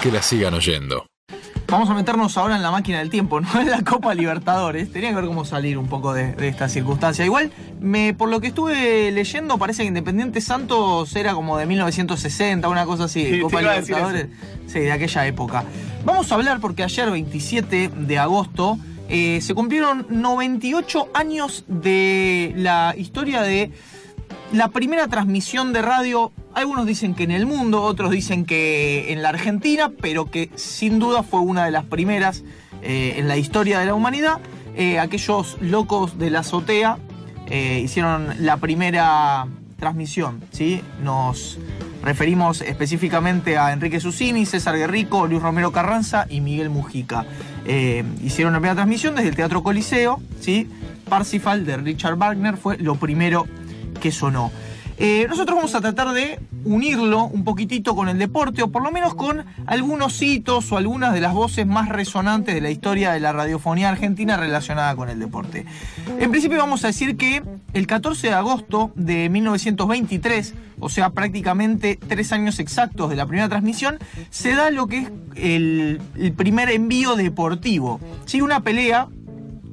que la sigan oyendo. Vamos a meternos ahora en la máquina del tiempo, no en la Copa Libertadores. Tenía que ver cómo salir un poco de, de esta circunstancia. Igual, me, por lo que estuve leyendo, parece que Independiente Santos era como de 1960, una cosa así. Sí, Copa Libertadores. Sí, de aquella época. Vamos a hablar porque ayer, 27 de agosto, eh, se cumplieron 98 años de la historia de la primera transmisión de radio, algunos dicen que en el mundo, otros dicen que en la Argentina, pero que sin duda fue una de las primeras eh, en la historia de la humanidad. Eh, aquellos locos de la azotea eh, hicieron la primera transmisión, ¿sí? Nos referimos específicamente a Enrique Susini, César Guerrico, Luis Romero Carranza y Miguel Mujica. Hicieron la primera transmisión desde el Teatro Coliseo, ¿sí? Parsifal de Richard Wagner fue lo primero que sonó. Eh, nosotros vamos a tratar de unirlo un poquitito con el deporte, o por lo menos con algunos hitos o algunas de las voces más resonantes de la historia de la radiofonía argentina relacionada con el deporte. En principio vamos a decir que el 14 de agosto de 1923, o sea, prácticamente tres años exactos de la primera transmisión, se da lo que es el, el primer envío deportivo. ¿sí? Una pelea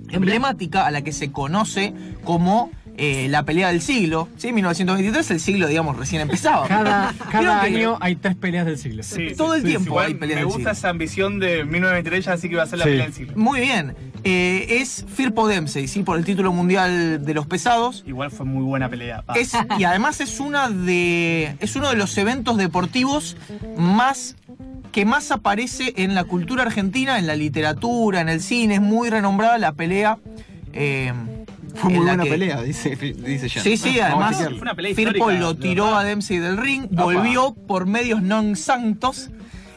emblemática a la que se conoce como eh, la pelea del siglo. ¿sí? 1923, el siglo, digamos, recién empezaba. Cada, cada que año hay tres peleas del siglo. Sí, Todo el tiempo Igual hay peleas Me del gusta siglo. esa ambición de 1923, ya así que va a ser la Sí. pelea del siglo. Muy bien. Eh, es Firpo Dempsey, ¿sí? por el título mundial de los pesados. Igual fue muy buena pelea. pa. Es, y además es una de. es uno de los eventos deportivos más que más aparece en la cultura argentina, en la literatura, en el cine. Es muy renombrada la pelea. eh, Fue muy la buena que- pelea, dice, dice Jan. Sí, sí, Vamos además chequearlo. Fue una pelea Firpo lo tiró a Dempsey del ring, Opa. volvió por medios non santos.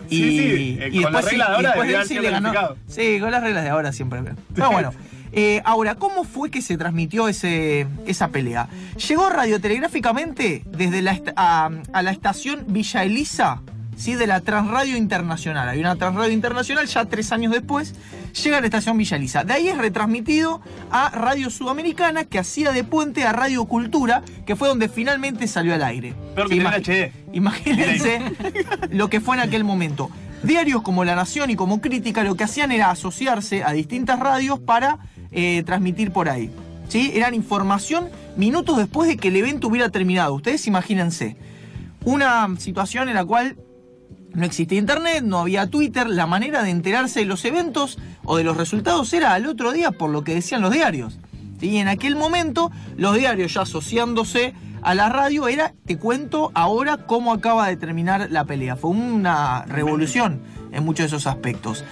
Y, Sí, sí, eh, y con las después, reglas de ahora le ganó. Sí, con las reglas de ahora siempre. Pero bueno. eh, ahora, ¿cómo fue que se transmitió ese, esa pelea? Llegó radiotelegráficamente desde la a la estación Villa Elisa, ¿sí? de la Transradio Internacional. Hay una Transradio Internacional, ya tres años después, llega a la estación Villa Elisa. De ahí es retransmitido a Radio Sudamericana, que hacía de puente a Radio Cultura, que fue donde finalmente salió al aire. Sí, imagi- HD. Imagínense lo que fue en aquel momento. Diarios como La Nación y como Crítica lo que hacían era asociarse a distintas radios para eh, transmitir por ahí. ¿Sí? Eran información minutos después de que el evento hubiera terminado. Ustedes imagínense. Una situación en la cual no existía internet, no había Twitter, la manera de enterarse de los eventos o de los resultados era al otro día por lo que decían los diarios. Y en aquel momento los diarios ya asociándose a la radio era, te cuento ahora cómo acaba de terminar la pelea. Fue una revolución en muchos de esos aspectos.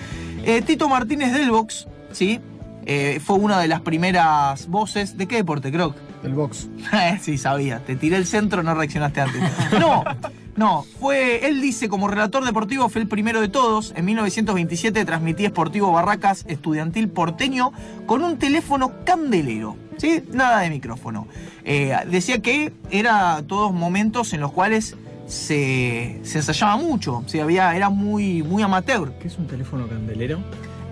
Eh, Tito Martínez del Box, ¿sí? Eh, fue una de las primeras voces. ¿De qué deporte, Croc? El box. sí, sabía. Te tiré el centro, no reaccionaste antes. No, no. Fue, él dice, como relator deportivo, fue el primero de todos. En 1927 transmitía Sportivo Barracas Estudiantil Porteño con un teléfono candelero. ¿Sí? Nada de micrófono. Eh, decía que era todos momentos en los cuales se, se ensayaba mucho. Sí, había, era muy, muy amateur. ¿Qué es un teléfono candelero?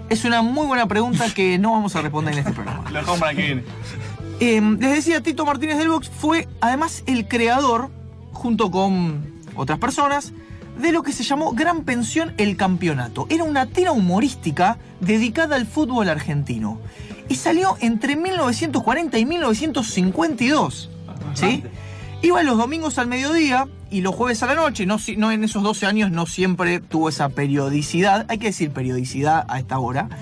Es una muy buena pregunta que no vamos a responder en este programa. Lo dejamos para que viene. Eh, les decía, Tito Martínez del Box fue además el creador, junto con otras personas, de lo que se llamó Gran Pensión El Campeonato. Era una tira humorística dedicada al fútbol argentino. Y salió entre 1940 y 1952. ¿Sí? Iba los domingos al mediodía y los jueves a la noche. No, no en esos 12 años no siempre tuvo esa periodicidad. Hay que decir periodicidad a esta hora.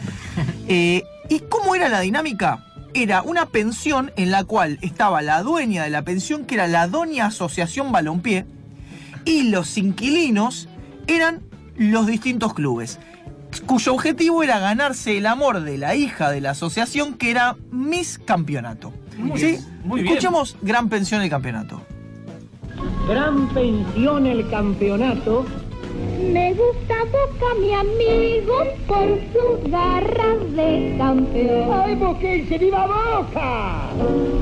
Eh, ¿Y cómo era la dinámica? Era una pensión en la cual estaba la dueña de la pensión, que era la Doña Asociación Balompié, y los inquilinos eran los distintos clubes, cuyo objetivo era ganarse el amor de la hija de la asociación, que era Miss Campeonato. Muy ¿Sí? bien, muy bien. Escuchemos Gran Pensión el Campeonato. Gran pensión el campeonato. Me gusta Boca, mi amigo, por sus garras de campeón. ¡Ay, Boquense, viva Boca!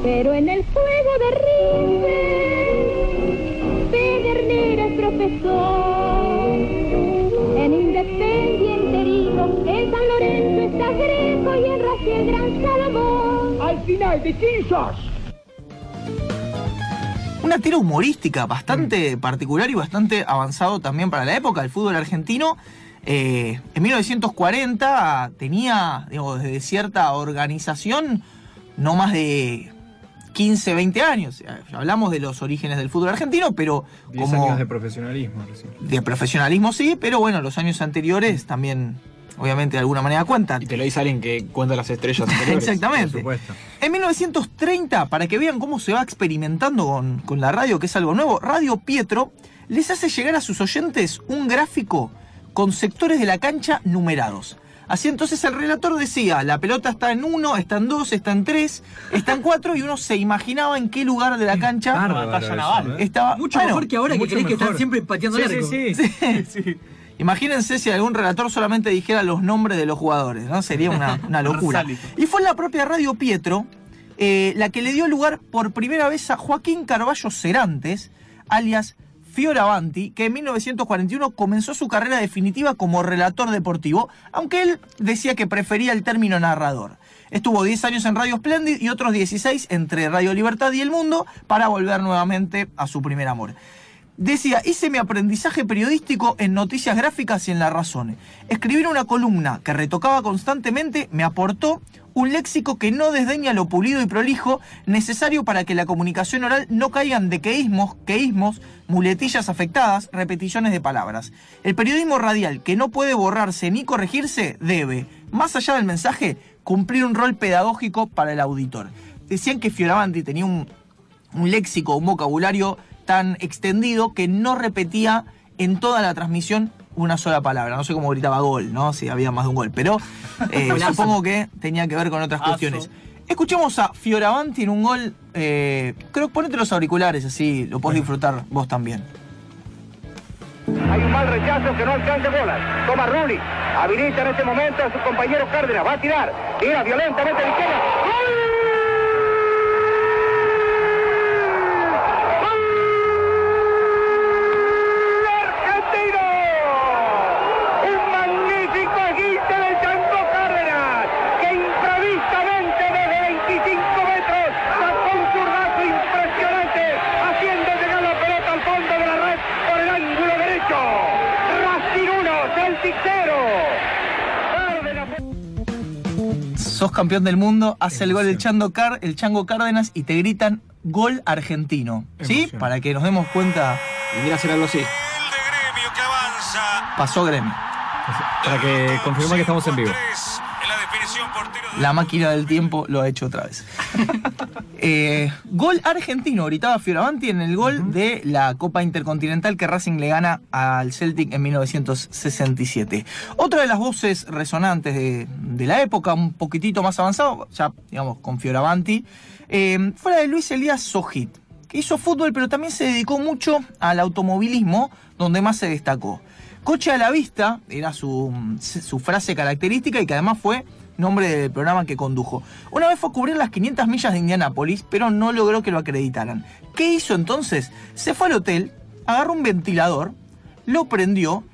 Pero en el juego de River, Profesor. En Independiente herido, en San Lorenzo está Greco y en Racing el gran Salomón. Al final, ¿de quién sos? una tira humorística bastante particular y bastante avanzado también para la época. El fútbol argentino eh, en 1940 tenía, digo, desde cierta organización, no más de 15, 20 años. Hablamos de los orígenes del fútbol argentino, pero 10 como años de profesionalismo recién. de profesionalismo sí, pero bueno, los años anteriores también, obviamente, de alguna manera cuentan. Y te lo dice alguien que cuenta las estrellas anteriores. Exactamente. Por supuesto. En 1930, para que vean cómo se va experimentando con, con la radio, que es algo nuevo, Radio Pietro les hace llegar a sus oyentes un gráfico con sectores de la cancha numerados. Así entonces el relator decía, la pelota está en uno, está en dos, está en tres, está en cuatro, y uno se imaginaba en qué lugar de la cancha Bárbaro batalla eso, naval. ¿eh? estaba. Mucho Bueno, mejor que ahora que mucho creéis que están siempre pateando Sí, largo. sí, sí. Sí. Imagínense si algún relator solamente dijera los nombres de los jugadores, ¿no? Sería una, una locura. Y fue la propia Radio Pietro eh, la que le dio lugar por primera vez a Joaquín Carballo Cerantes, alias Fioravanti, que en 1941 comenzó su carrera definitiva como relator deportivo, aunque él decía que prefería el término narrador. Estuvo 10 años en Radio Splendid y otros 16 entre Radio Libertad y El Mundo para volver nuevamente a su primer amor. Decía, hice mi aprendizaje periodístico en noticias gráficas y en La Razón. Escribir una columna que retocaba constantemente me aportó un léxico que no desdeña lo pulido y prolijo necesario para que la comunicación oral no caigan de queísmos, queísmos, muletillas afectadas, repeticiones de palabras. El periodismo radial que no puede borrarse ni corregirse debe, más allá del mensaje, cumplir un rol pedagógico para el auditor. Decían que Fioravanti tenía un, un léxico, un vocabulario tan extendido que no repetía en toda la transmisión una sola palabra. No sé cómo gritaba gol, ¿no? Si había más de un gol. Pero eh, supongo que tenía que ver con otras Aso. cuestiones. Escuchemos a Fioravanti en un gol. eh, creo que ponete los auriculares, así lo podés disfrutar vos también. Hay un mal rechazo que no alcanza bolas. Toma Rulli. Habilita en este momento a su compañero Cárdenas. Va a tirar. Tira violentamente a la izquierda. ¡Gol! Campeón del mundo, hace el gol el Chango, Car- el Chango Cárdenas y te gritan gol argentino. ¿Sí? Para que nos demos cuenta, Y mira hacer algo así. pasó gremio. Para que confirmar que estamos en vivo. La máquina del tiempo lo ha hecho otra vez. Eh, gol argentino, gritaba Fioravanti en el gol de la Copa Intercontinental que Racing le gana al Celtic en 1967. Otra de las voces resonantes de, de la época, un poquitito más avanzado, ya digamos con Fioravanti, eh, fue la de Luis Elías Sojit, que hizo fútbol pero también se dedicó mucho al automovilismo, donde más se destacó. Coche a la vista era su, su frase característica y que además fue nombre del programa que condujo. Una vez fue a cubrir las 500 millas de Indianápolis, pero no logró que lo acreditaran. ¿Qué hizo entonces? Se fue al hotel, agarró un ventilador, lo prendió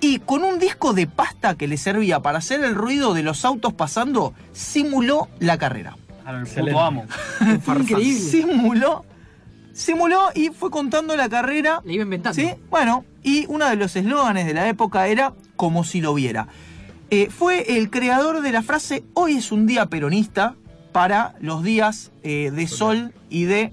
y con un disco de pasta que le servía para hacer el ruido de los autos pasando, simuló la carrera. A lo Excelente. puto amo. Increíble. Simuló, simuló y fue contando la carrera Le iba inventando. ¿Sí? Bueno, y uno de los eslóganes de la época era como si lo viera. Eh, fue el creador de la frase hoy es un día peronista para los días eh, de sol y de...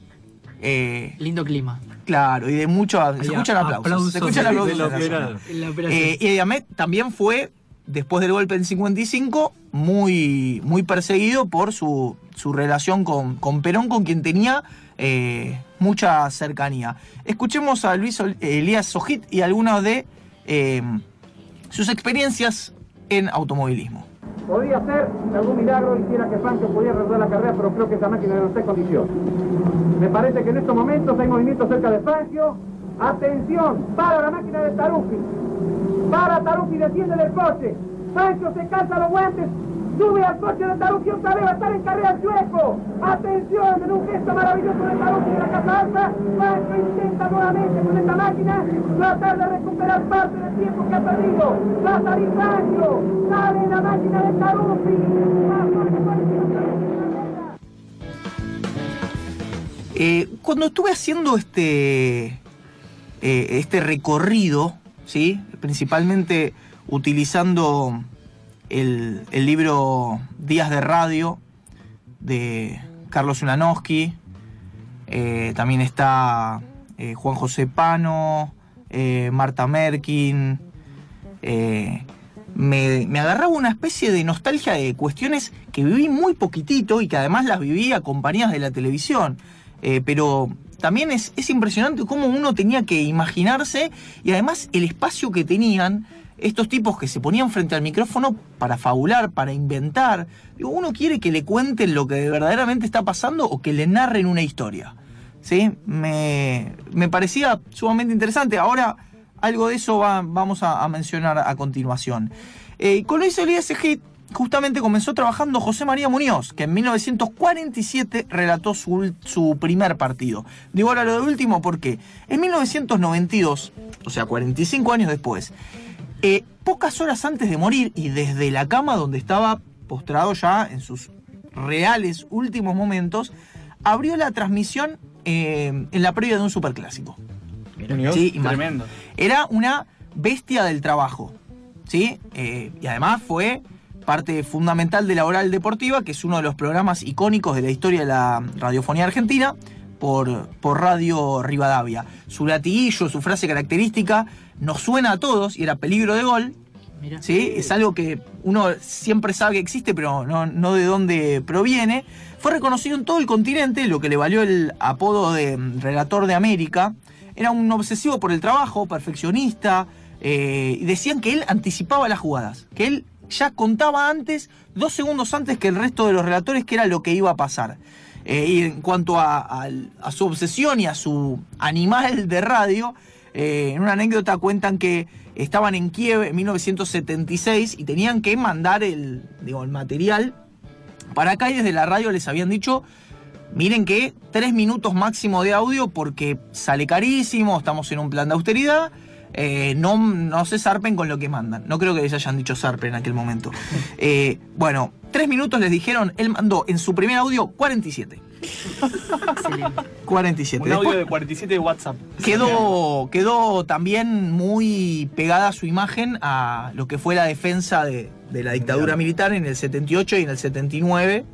eh, Lindo clima. claro, y de mucho... Se escuchan aplausos. aplausos se escuchan aplausos. de en la. En. Eh, y Diamet también fue, después del golpe del 55, muy, muy perseguido por su, su relación con, con Perón, con quien tenía eh, mucha cercanía. Escuchemos a Luis Elías Sojit y algunas de eh, sus experiencias en automovilismo. Podría ser algún milagro hiciera que Pancho pudiera resolver la carrera, pero creo que esa máquina no está en condiciones. Me parece que en estos momentos hay movimiento cerca de Pancho. Atención, para la máquina de Tarufi. Para Tarufi, desciende del coche. Pancho se calza los guantes, sube al coche de Tarufi otra vez, va a estar en carrera el. Atención, en un gesto maravilloso de Tarufi de la casa alta. Intenta nuevamente con esta máquina tratar de recuperar parte del tiempo que ha perdido. Va a salir sale la máquina de carrera. Eh, cuando estuve haciendo este, eh, este recorrido, ¿sí? principalmente utilizando el, libro Días de Radio de Carlos Ulanowski, eh, también está eh, Juan José Pano, eh, Marta Merkin. me, me agarraba una especie de nostalgia de cuestiones que viví muy poquitito y que además las viví acompañadas de la televisión. Pero también es, es impresionante cómo uno tenía que imaginarse y además el espacio que tenían estos tipos que se ponían frente al micrófono para fabular, para inventar. Digo, uno quiere que le cuenten lo que verdaderamente está pasando o que le narren una historia. ¿Sí? Me, me parecía sumamente interesante. Ahora algo de eso va- vamos a, mencionar a continuación. Eh, con eso el ISG justamente comenzó trabajando José María Muñoz, que en 1947 relató su, su primer partido. Digo ahora lo de último porque en 1992, o sea, 45 años después, eh, pocas horas antes de morir y desde la cama donde estaba postrado ya en sus reales últimos momentos, abrió la transmisión eh, en la previa de un superclásico. Sí, Tremendo. Era una bestia del trabajo, ¿sí? Eh, y además fue parte fundamental de la Oral Deportiva, que es uno de los programas icónicos de la historia de la radiofonía argentina, por, por Radio Rivadavia. Su latiguillo, su frase característica, nos suena a todos y era peligro de gol. ¿sí? Es algo que uno siempre sabe que existe, pero no, no de dónde proviene. Fue reconocido en todo el continente, lo que le valió el apodo de mm, relator de América. Era un obsesivo por el trabajo, perfeccionista, eh, y decían que él anticipaba las jugadas, que él ya contaba antes, dos segundos antes que el resto de los relatores, que era lo que iba a pasar. Eh, y en cuanto a, a- a su obsesión y a su animal de radio, eh, en una anécdota cuentan que estaban en Kiev en 1976 y tenían que mandar el, digo, el material para acá y desde la radio les habían dicho, miren que tres minutos máximo de audio porque sale carísimo, estamos en un plan de austeridad, eh, no, no se zarpen con lo que mandan. No creo que les hayan dicho zarpen en aquel momento. Eh, bueno, tres minutos les dijeron, él mandó en su primer audio 47. 47. Un audio Después- de 47 de WhatsApp. quedó, quedó también muy pegada su imagen a lo que fue la defensa de, de la dictadura militar en el 78 y en el 79,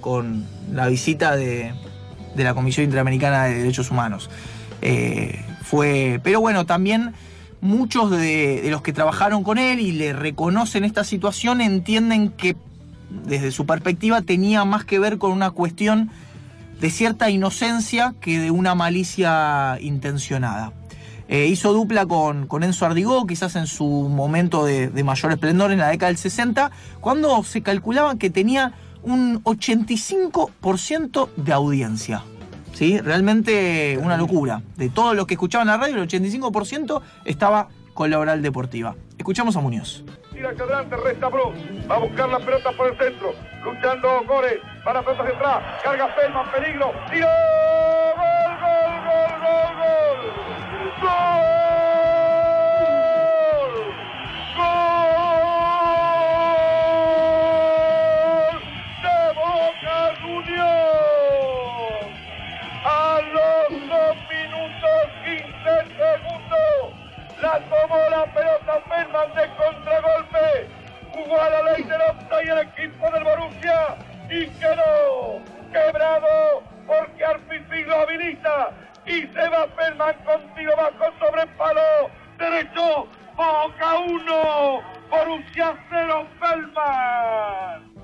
con la visita de, de la Comisión Interamericana de Derechos Humanos. Eh, fue, pero bueno, también muchos de, de los que trabajaron con él y le reconocen esta situación entienden que desde su perspectiva tenía más que ver con una cuestión de cierta inocencia que de una malicia intencionada. Eh, hizo dupla con, con Enzo Ardigó, quizás en su momento de, mayor esplendor en la década del 60, cuando se calculaba que tenía un 85% de audiencia. ¿Sí? Realmente una locura. De todos los que escuchaban la radio, el 85% estaba con la oral deportiva. Escuchamos a Muñoz. Hacia adelante, resta Bruce. Va a buscar la pelota por el centro. Luchando Gore. Para pelota hacia atrás. Carga Pelman, peligro. Tiro. Bajo sobre el palo derecho. Boca 1, Borussia 0, Pelman.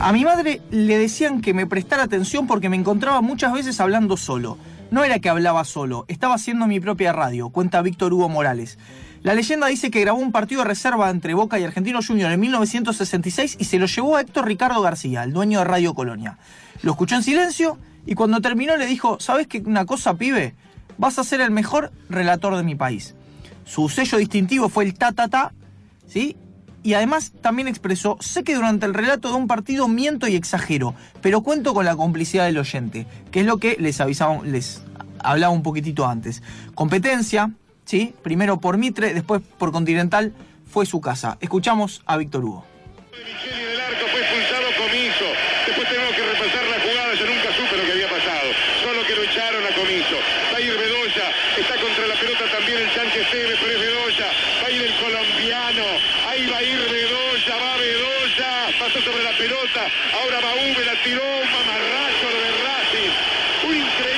A mi madre le decían que me prestara atención porque me encontraba muchas veces hablando solo. No era que hablaba solo, estaba haciendo mi propia radio, cuenta Víctor Hugo Morales. La leyenda dice que grabó un partido de reserva entre Boca y Argentino Junior en 1966 y se lo llevó a Héctor Ricardo García, el dueño de Radio Colonia. Lo escuchó en silencio y cuando terminó le dijo, ¿sabes qué una cosa, pibe? Vas a ser el mejor relator de mi país. Su sello distintivo fue el ta ta ta, ¿sí? Y además también expresó, sé que durante el relato de un partido miento y exagero, pero cuento con la complicidad del oyente, que es lo que les avisaba, les hablaba un poquitito antes. Competencia, ¿sí? Primero por Mitre, después por Continental, fue su casa. Escuchamos a Víctor Hugo. pelota también el Sánchez Tevez, pero es Bedoya. Va a ir el colombiano. Ahí va a ir Bedoya, va Bedoya. Pasó sobre la pelota. Ahora va Uve, la tiró. Un mamarracho de Racing. Un increíble.